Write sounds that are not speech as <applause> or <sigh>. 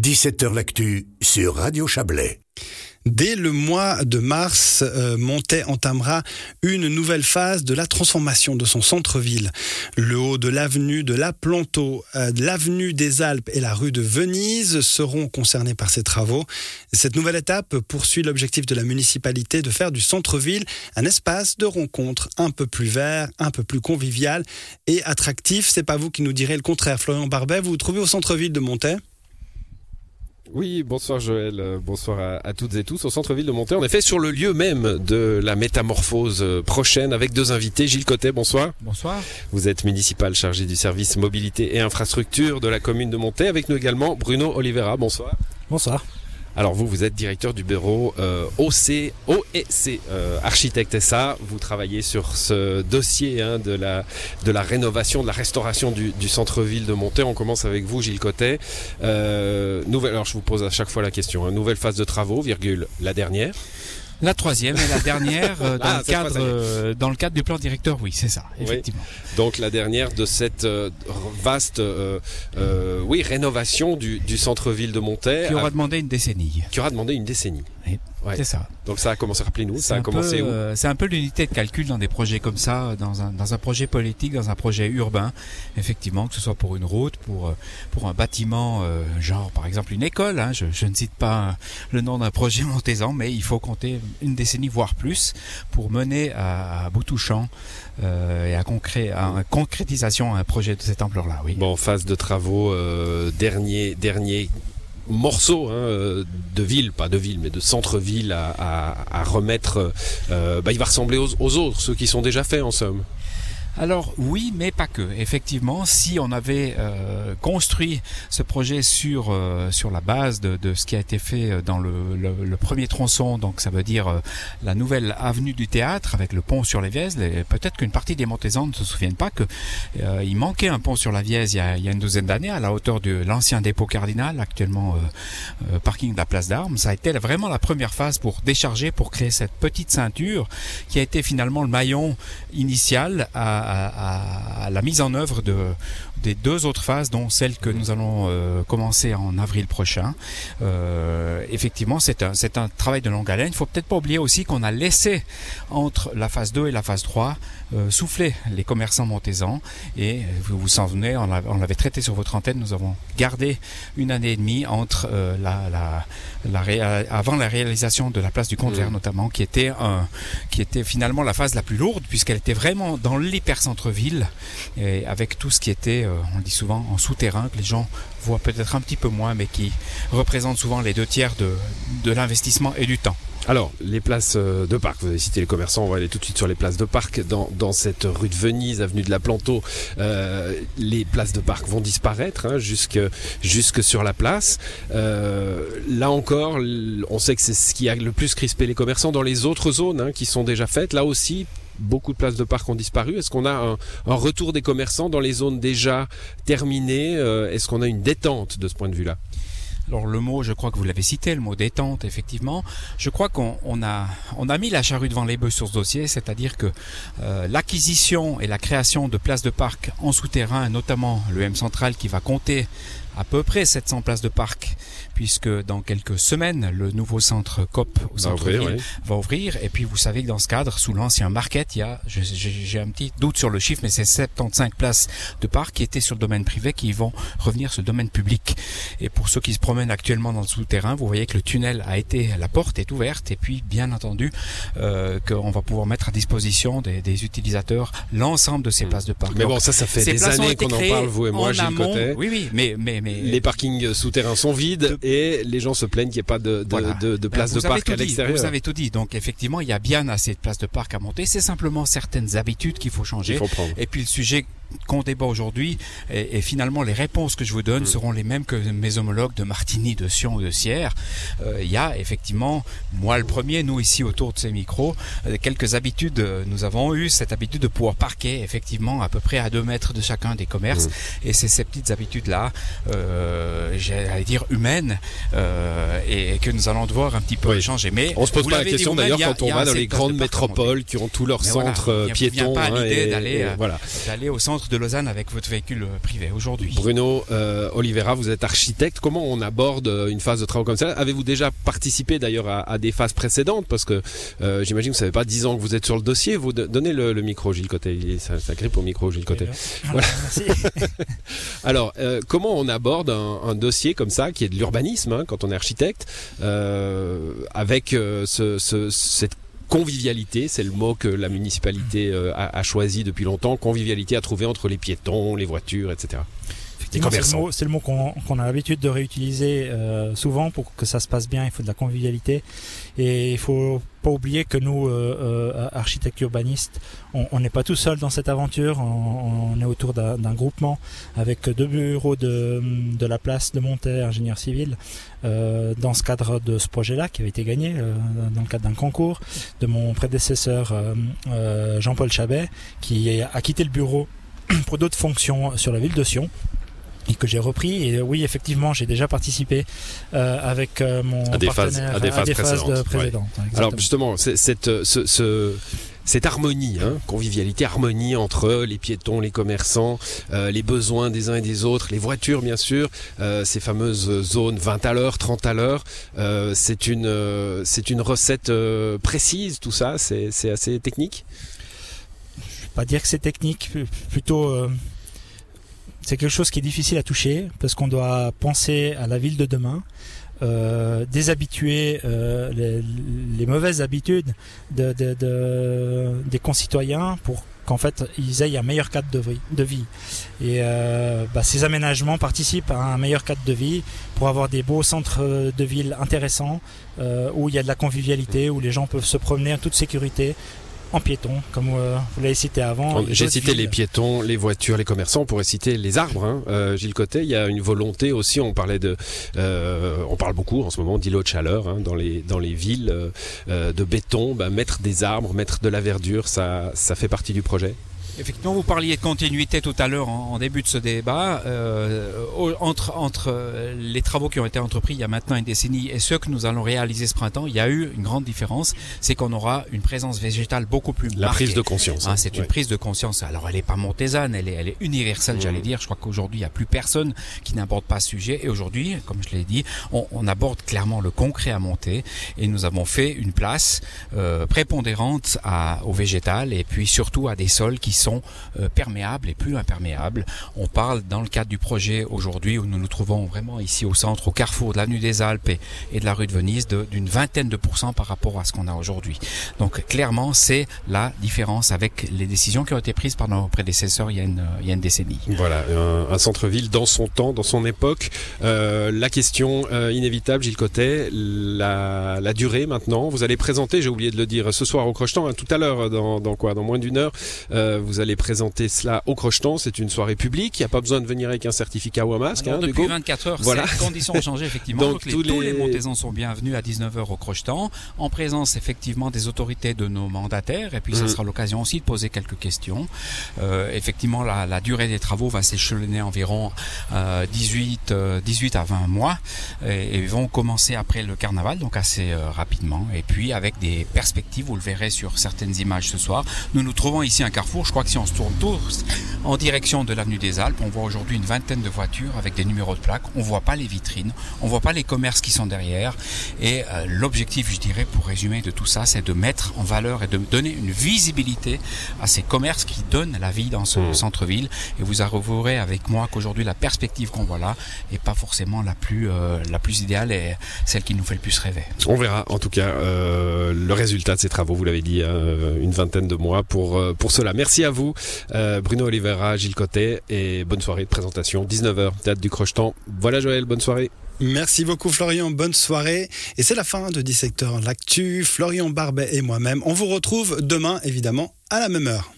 17h L'actu sur Radio Chablais. Dès le mois de mars, euh, entamera une nouvelle phase de la transformation de son centre-ville. Le haut de l'avenue de la Planteau, euh, l'avenue des Alpes et la rue de Venise seront concernés par ces travaux. Cette nouvelle étape poursuit l'objectif de la municipalité de faire du centre-ville un espace de rencontre un peu plus vert, un peu plus convivial et attractif. C'est pas vous qui nous direz le contraire, Florian Barbet. Vous vous trouvez au centre-ville de Montaix oui, bonsoir Joël, euh, bonsoir à, toutes et tous au centre-ville de Montaigne. En effet, sur le lieu même de la métamorphose euh, prochaine avec deux invités. Gilles Cotet, bonsoir. Bonsoir. Vous êtes municipal chargé du service mobilité et infrastructure de la commune de Montaigne. Avec nous également Bruno Oliveira, bonsoir. Bonsoir. Alors vous, vous êtes directeur du bureau euh, OC, OEC euh, Architecte SA. Vous travaillez sur ce dossier hein, de, la, de la rénovation, de la restauration du, centre-ville de Montaigne. On commence avec vous, Gilles Cotet. Euh, nouvelle, alors je vous pose à chaque fois la question. Hein. nouvelle phase de travaux, virgule, la dernière. La troisième et la <laughs> dernière euh, dans, ah, le cadre, euh, dans le cadre du plan directeur, oui, c'est ça, effectivement. Donc la dernière de cette euh, vaste oui, rénovation du, du centre-ville de Montaigne. Qui aura demandé une décennie. Qui aura demandé une décennie. Oui. C'est ça. Donc ça a commencé, rappelez-nous, ça a commencé où? euh, C'est un peu l'unité de calcul dans des projets comme ça, dans un, dans un projet politique, dans un projet urbain, effectivement, que ce soit pour une route, pour, euh, pour un bâtiment, euh, genre par exemple une école, hein, je, je, ne cite pas le nom d'un projet <laughs> montaisan, mais il faut compter une décennie, voire plus, pour mener à, à bout touchant euh, et à, concré, à une concrétisation un projet de cette ampleur-là. Oui. Bon, phase de travaux, euh, dernier, dernier morceaux hein, euh, de ville, pas de ville, mais de centre-ville à, à, remettre, euh, bah, il va ressembler aux, aux, autres, ceux qui sont déjà faits en somme. Alors oui, mais pas que. Effectivement, si on avait euh, construit ce projet sur euh, sur la base de, de, ce qui a été fait euh, dans le, le, premier tronçon, donc ça veut dire la nouvelle avenue du théâtre avec le pont sur les Vièzes, peut-être qu'une partie des Montaisans ne se souviennent pas que il manquait un pont sur la Vièze il y a, il y a une douzaine d'années à la hauteur de l'ancien dépôt cardinal, actuellement parking de la place d'Armes. Ça a été vraiment la première phase pour décharger, pour créer cette petite ceinture qui a été finalement le maillon initial à à, la mise en œuvre de, des deux autres phases, dont celle que nous allons euh, commencer en avril prochain. Euh, effectivement, c'est un, c'est un travail de longue haleine. Il faut peut-être pas oublier aussi qu'on a laissé entre la phase 2 et la phase 3 euh, souffler les commerçants montésans. Et vous vous en souvenez, on l'avait traité sur votre antenne, nous avons gardé une année et demie entre la, la, la avant la réalisation de la place du Comte-Vert mmh. notamment, qui était, un, qui était finalement la phase la plus lourde, puisqu'elle était vraiment dans l'hyper-centre-ville, et avec tout ce qui était on dit souvent en souterrain, que les gens voient peut-être un petit peu moins, mais qui représentent souvent les deux tiers de, l'investissement et du temps. Alors, les places euh, de parc, vous avez cité les commerçants, on va aller tout de suite sur les places de parc. Dans, cette rue de Venise, avenue de la Planteau, euh, les places de parc vont disparaître hein, jusque, sur la place. Euh, là encore, on sait que c'est ce qui a le plus crispé les commerçants dans les autres zones hein, qui sont déjà faites. Là aussi, beaucoup de places de parc ont disparu. Est-ce qu'on a un, retour des commerçants dans les zones déjà terminées euh, Est-ce qu'on a une détente de ce point de vue-là? Alors le mot, je crois que vous l'avez cité, le mot détente, effectivement. Je crois qu'on on a, on a mis la charrue devant les bœufs sur ce dossier, c'est-à-dire que euh, l'acquisition et la création de places de parc en souterrain, notamment le M central qui va compter à peu près 700 places de parc, puisque dans quelques semaines, le nouveau centre COP au centre-ville va ouvrir. Et puis, vous savez que dans ce cadre, sous l'ancien market, il y a, j'ai un petit doute sur le chiffre, mais c'est 75 places de parc qui étaient sur le domaine privé qui vont revenir sur le domaine public. Et pour ceux qui se promènent actuellement dans le souterrain, vous voyez que le tunnel a été, la porte est ouverte, et puis, bien entendu, euh, qu'on va pouvoir mettre à disposition des, des utilisateurs l'ensemble de ces hmm. places de parc. Mais bon, ça, ça fait des années qu'on en parle, vous et moi, Gilles Côté. Oui, oui, mais, mais les parkings souterrains sont vides et les gens se plaignent qu'il n'y ait pas de, de, de, place de parc à l'extérieur. Vous avez tout dit. Donc effectivement, il y a bien assez de places de parc à monter. C'est simplement certaines habitudes qu'il faut changer. Et puis le sujet qu'on débat aujourd'hui et, finalement les réponses que je vous donne mm. seront les mêmes que mes homologues de Martigny, de Sion ou de Sierre. Euh, il y a effectivement, moi le premier, nous ici autour de ces micros, euh, quelques habitudes. Nous avons eu cette habitude de pouvoir parquer effectivement à peu près à deux mètres de chacun des commerces mm. et c'est ces petites habitudes là euh, j'allais dire humaine, euh, et que nous allons devoir un petit peu Oui. changer. Mais On se pose pas la question d'ailleurs quand on va dans les grandes métropoles qui ont tous leurs centres euh, piétons. pas hein, d'aller, euh, d'aller au centre de Lausanne avec votre véhicule euh, privé aujourd'hui. Bruno euh, Oliveira, vous êtes architecte. Comment on aborde euh, une phase de travaux comme ça? Avez-vous déjà participé d'ailleurs à, à des phases précédentes? Parce que euh, j'imagine que ça fait pas 10 ans que vous êtes sur le dossier. Vous donnez le, le micro, Gilles Côté. Ça, ça grippe au micro, Gilles Côté. Voilà, merci. <laughs> Alors, euh, comment on aborde un, un dossier comme ça, qui est de l'urbanisme, hein, quand on est architecte, euh, avec euh, ce, ce- cette convivialité, c'est le mot que la municipalité euh, a, a choisi depuis longtemps, convivialité à trouver entre les piétons, les voitures, etc. C'est le mot, mot qu'on a l'habitude de réutiliser euh, souvent pour que ça se passe bien. Il faut de la convivialité et il faut pas oublier que nous, euh, euh, architectes urbanistes, on n'est pas tout seul dans cette aventure. On, est autour d'un groupement avec deux bureaux de, de la place de Montaix, ingénieur civil, euh, dans ce cadre de ce projet-là qui avait été gagné dans le cadre d'un concours de mon prédécesseur Jean-Paul Chabet, qui a quitté le bureau <clears throat> pour d'autres fonctions sur la ville de Sion et que j'ai repris et oui effectivement j'ai déjà participé euh, avec euh, mon À des phases- partenaire à des phases de- précédentes. Alors justement, cette, euh, ce, ce- cette harmonie, hein, convivialité, harmonie entre les piétons, les commerçants, euh, les besoins des uns et des autres, les voitures bien sûr, ces fameuses zones 20 à l'heure, 30 à l'heure, c'est une, c'est une recette précise, tout ça, c'est c'est assez technique? pas dire que c'est technique, plutôt c'est quelque chose qui est difficile à toucher parce qu'on doit penser à la ville de demain, euh, déshabituer euh, les, mauvaises habitudes de, de- de- des concitoyens pour qu'en fait ils aient un meilleur cadre de vie. Et euh, bah, ces aménagements participent à un meilleur cadre de vie pour avoir des beaux centres de ville intéressants où il y a de la convivialité, où les gens peuvent se promener en toute sécurité en piéton, comme euh, vous l'avez cité avant. J'ai cité les piétons, les voitures, les commerçants. On pourrait citer les arbres. Hein. Euh, Gilles Côté, il y a une volonté aussi. On parlait de, euh, on parle beaucoup en ce moment d'îlots de chaleur hein, dans les dans les villes de béton. Bah, mettre des arbres, mettre de la verdure, ça ça fait partie du projet? Effectivement, vous parliez de continuité tout à l'heure en, en début de ce débat. Euh, entre entre euh, les travaux qui ont été entrepris il y a maintenant une décennie et ceux que nous allons réaliser ce printemps, il y a eu une grande différence. C'est qu'on aura une présence végétale beaucoup plus La marquée. prise de conscience. Hein, c'est une prise de conscience. Alors, elle n'est pas montésane, elle est, elle est universelle, Mmh. j'allais dire. Je crois qu'aujourd'hui, il n'y a plus personne qui n'aborde pas ce sujet. Et aujourd'hui, comme je l'ai dit, on, on aborde clairement le concret à monter. Et nous avons fait une place euh, prépondérante à, au végétal et puis surtout à des sols qui sont euh, perméables et plus imperméables. On parle dans le cadre du projet aujourd'hui où nous nous trouvons vraiment ici au centre, au carrefour de l'avenue des Alpes et, de la rue de Venise, d'une vingtaine de pourcents par rapport à ce qu'on a aujourd'hui. Donc clairement, c'est la différence avec les décisions qui ont été prises par nos prédécesseurs il y a une, décennie. Voilà, un, centre-ville dans son temps, dans son époque. Euh, la question euh, inévitable, Gilles Cotet, la, la durée maintenant. Vous allez présenter, j'ai oublié de le dire, ce soir au Crochetan, hein, tout à l'heure, dans, quoi? Dans moins d'une heure, vous allez présenter cela au Crochetan. C'est une soirée publique. Il n'y a pas besoin de venir avec un certificat ou un masque. Hein, depuis coup. 24 heures, Voilà. ces conditions ont changé effectivement. Donc, Donc, les- tous tous, les- les... Montaisans sont bienvenus à 19h au Crochetan, en présence effectivement des autorités de nos mandataires, et puis ça Mhm. sera l'occasion aussi de poser quelques questions. Euh, effectivement, la, la durée des travaux va s'échelonner environ euh, 18, euh, 18 à 20 mois, et, et vont commencer après le carnaval, donc assez euh, rapidement, et puis avec des perspectives, vous le verrez sur certaines images ce soir. Nous nous trouvons ici à un carrefour, je crois que si on se tourne tous en direction de l'avenue des Alpes, on voit aujourd'hui une vingtaine de voitures avec des numéros de plaques, on voit pas les vitrines, on voit pas les commerces qui sont derrière, et euh, l'objectif, je dirais, pour résumer de tout ça, c'est de mettre en valeur et de donner une visibilité à ces commerces qui donnent la vie dans ce Mmh. centre-ville, et vous avouerez avec moi qu'aujourd'hui la perspective qu'on voit là est pas forcément la plus euh, la plus idéale et celle qui nous fait le plus rêver. On verra en tout cas euh, le résultat de ces travaux, vous l'avez dit, une vingtaine de mois pour, pour cela. Merci à vous, Bruno Oliveira, Gilles Cotet, et bonne soirée de présentation, 19h, date du Crochetan. Voilà Joël, bonne soirée. Merci beaucoup Florian, bonne soirée. Et c'est la fin de Dissecteur L'actu. Florian Barbet et moi-même, on vous retrouve demain évidemment à la même heure.